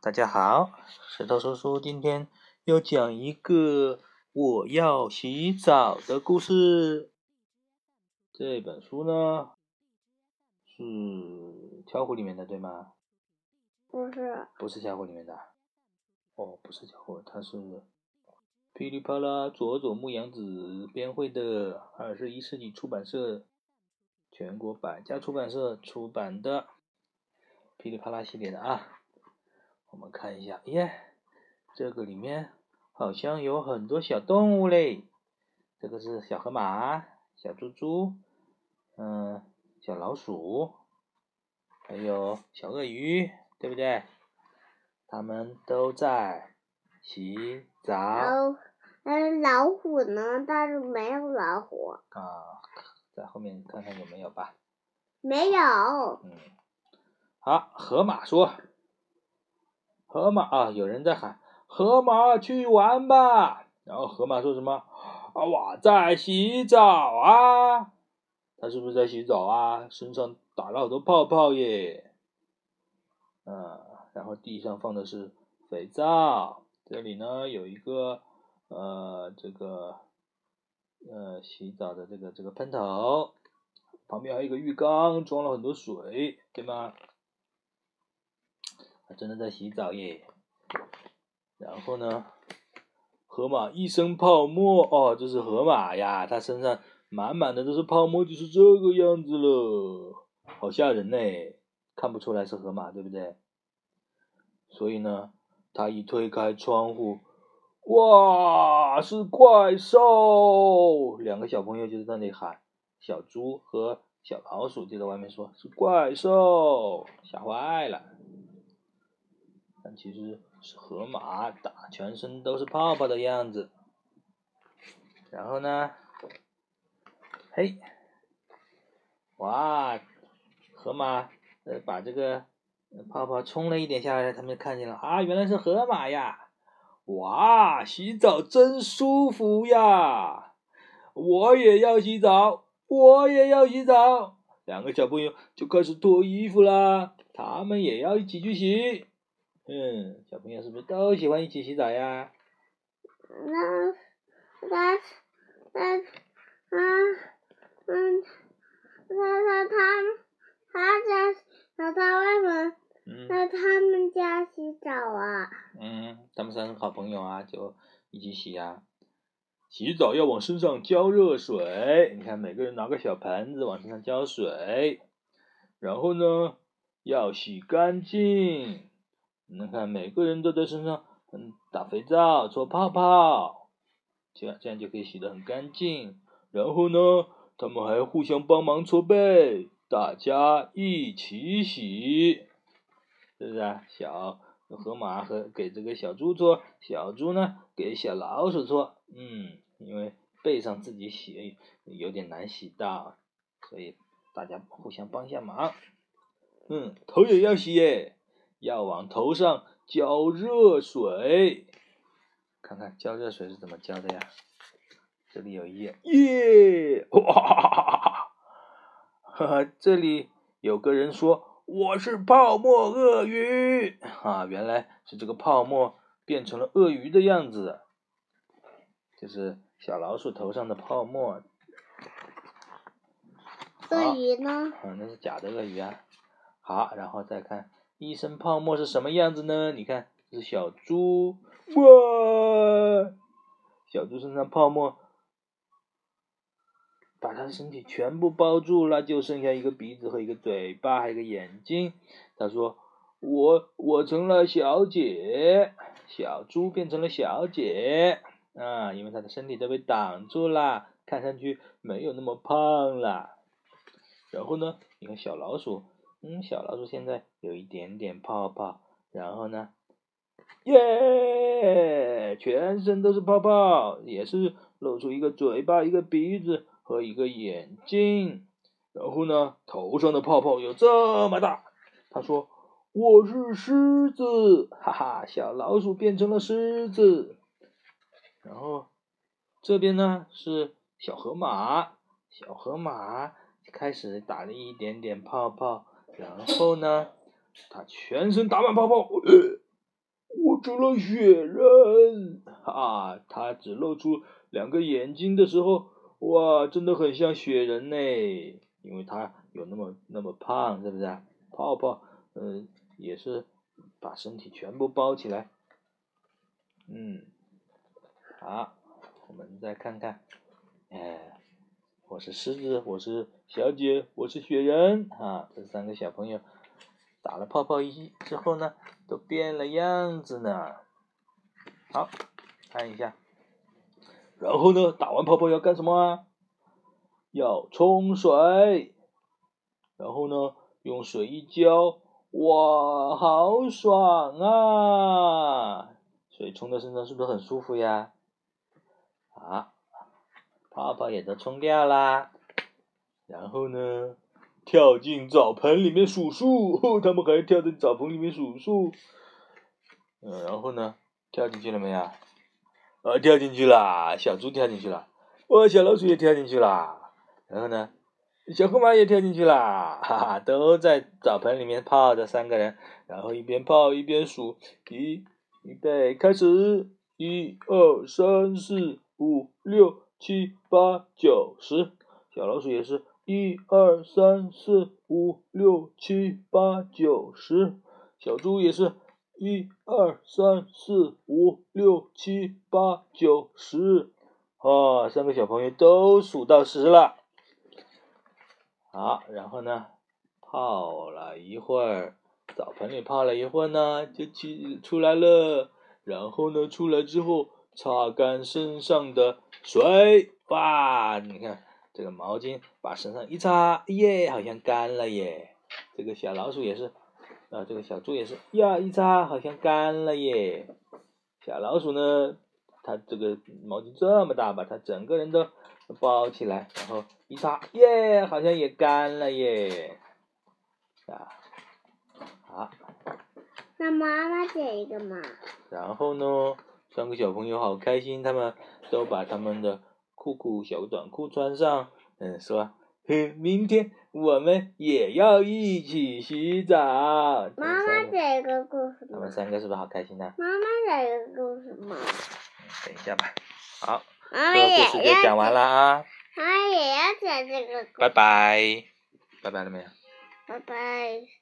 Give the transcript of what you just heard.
大家好，石头叔叔今天要讲一个我要洗澡的故事。这本书呢是《巧虎》里面的，对吗？不是，不是《巧虎》里面的。哦，不是《巧虎》，它是噼里啪啦佐佐木阳子编绘的，二十一世纪出版社全国百家出版社出版的噼里啪啦系列的啊。我们看一下，耶，这个里面好像有很多小动物嘞。这个是小河马、小猪猪，嗯，小老鼠，还有小鳄鱼，对不对？他们都在洗澡。嗯，老虎呢？但是没有老虎。啊，在后面看看有没有吧。没有。嗯。好，河马说。河马啊，有人在喊：“河马去玩吧！”然后河马说什么：“啊，我在洗澡啊！”他是不是在洗澡啊？身上打了好多泡泡耶！嗯，然后地上放的是肥皂，这里呢有一个呃这个呃洗澡的这个这个喷头，旁边还有一个浴缸，装了很多水，对吗？他真的在洗澡耶，然后呢，河马一身泡沫哦，这是河马呀，它身上满满的都是泡沫，就是这个样子了，好吓人呢，看不出来是河马，对不对？所以呢，他一推开窗户，哇，是怪兽！两个小朋友就在那里喊，小猪和小老鼠就在外面说，是怪兽，吓坏了。其实是河马打全身都是泡泡的样子，然后呢，嘿，哇，河马呃把这个泡泡冲了一点下来，他们看见了啊，原来是河马呀！哇，洗澡真舒服呀！我也要洗澡，我也要洗澡。两个小朋友就开始脱衣服啦，他们也要一起去洗。嗯，小朋友是不是都喜欢一起洗澡呀？那那那嗯嗯，那那他他家那他外面，那他们家洗澡啊？嗯，他们三个好朋友啊，就一起洗呀。洗澡要往身上浇热水，你看每个人拿个小盆子往身上浇水，然后呢要洗干净。你看，每个人都在身上嗯打肥皂、搓泡泡，这样这样就可以洗得很干净。然后呢，他们还互相帮忙搓背，大家一起洗，是不是啊？小河马和给这个小猪搓，小猪呢给小老鼠搓。嗯，因为背上自己洗有点难洗到，所以大家互相帮一下忙。嗯，头也要洗耶。要往头上浇热水，看看浇热水是怎么浇的呀？这里有一页，耶！哇哈哈哈哈！这里有个人说我是泡沫鳄鱼啊，原来是这个泡沫变成了鳄鱼的样子，就是小老鼠头上的泡沫。鳄鱼呢？嗯，那是假的鳄鱼啊。好，然后再看。一身泡沫是什么样子呢？你看，这是小猪，哇！小猪身上泡沫把它的身体全部包住了，就剩下一个鼻子和一个嘴巴，还有个眼睛。他说：“我我成了小姐，小猪变成了小姐啊，因为它的身体都被挡住了，看上去没有那么胖了。”然后呢，你看小老鼠。嗯，小老鼠现在有一点点泡泡，然后呢，耶，全身都是泡泡，也是露出一个嘴巴、一个鼻子和一个眼睛，然后呢，头上的泡泡有这么大。他说：“我是狮子，哈哈，小老鼠变成了狮子。”然后这边呢是小河马，小河马开始打了一点点泡泡。然后呢，它全身打满泡泡，我成了雪人！啊，他只露出两个眼睛的时候，哇，真的很像雪人呢。因为他有那么那么胖，是不是？泡泡，嗯，也是把身体全部包起来。嗯，好，我们再看看，哎，我是狮子，我是小姐，我是雪人啊！这三个小朋友打了泡泡衣之后呢，都变了样子呢。好，看一下，然后呢，打完泡泡要干什么啊？要冲水，然后呢，用水一浇，哇，好爽啊！水冲到身上是不是很舒服呀？啊，泡泡也都冲掉啦，然后呢，跳进澡盆里面数数，他们还跳进澡盆里面数数。嗯，然后呢，跳进去了没有？啊，跳进去了，小猪跳进去了，哇，小老鼠也跳进去了。然后呢，小河马也跳进去啦，哈哈，都在澡盆里面泡着三个人，然后一边泡一边数，一，预备，开始，一二三四五六七八九十，小老鼠也是一二三四五六七八九十，小猪也是一二三四五六七八九十，啊，三个小朋友都数到十了。好，然后呢，泡了一会儿，澡盆里泡了一会儿呢，就去出来了。然后呢，出来之后擦干身上的水，哇！你看这个毛巾把身上一擦，耶，好像干了耶。这个小老鼠也是，啊，这个小猪也是，呀，一擦好像干了耶。小老鼠呢，它这个毛巾这么大，把它整个人都包起来，然后。一擦，耶，好像也干了耶，啊，好。那妈妈这一个嘛。然后呢，三个小朋友好开心，他们都把他们的裤裤小短裤穿上，嗯，说，嘿，明天我们也要一起洗澡。妈妈讲一个故事。他们三个是不是好开心呢？妈妈讲一个故事嘛。等一下吧，好，这个故事就讲完了啊。妈妈也要讲这个。拜拜，拜拜了没有？拜拜。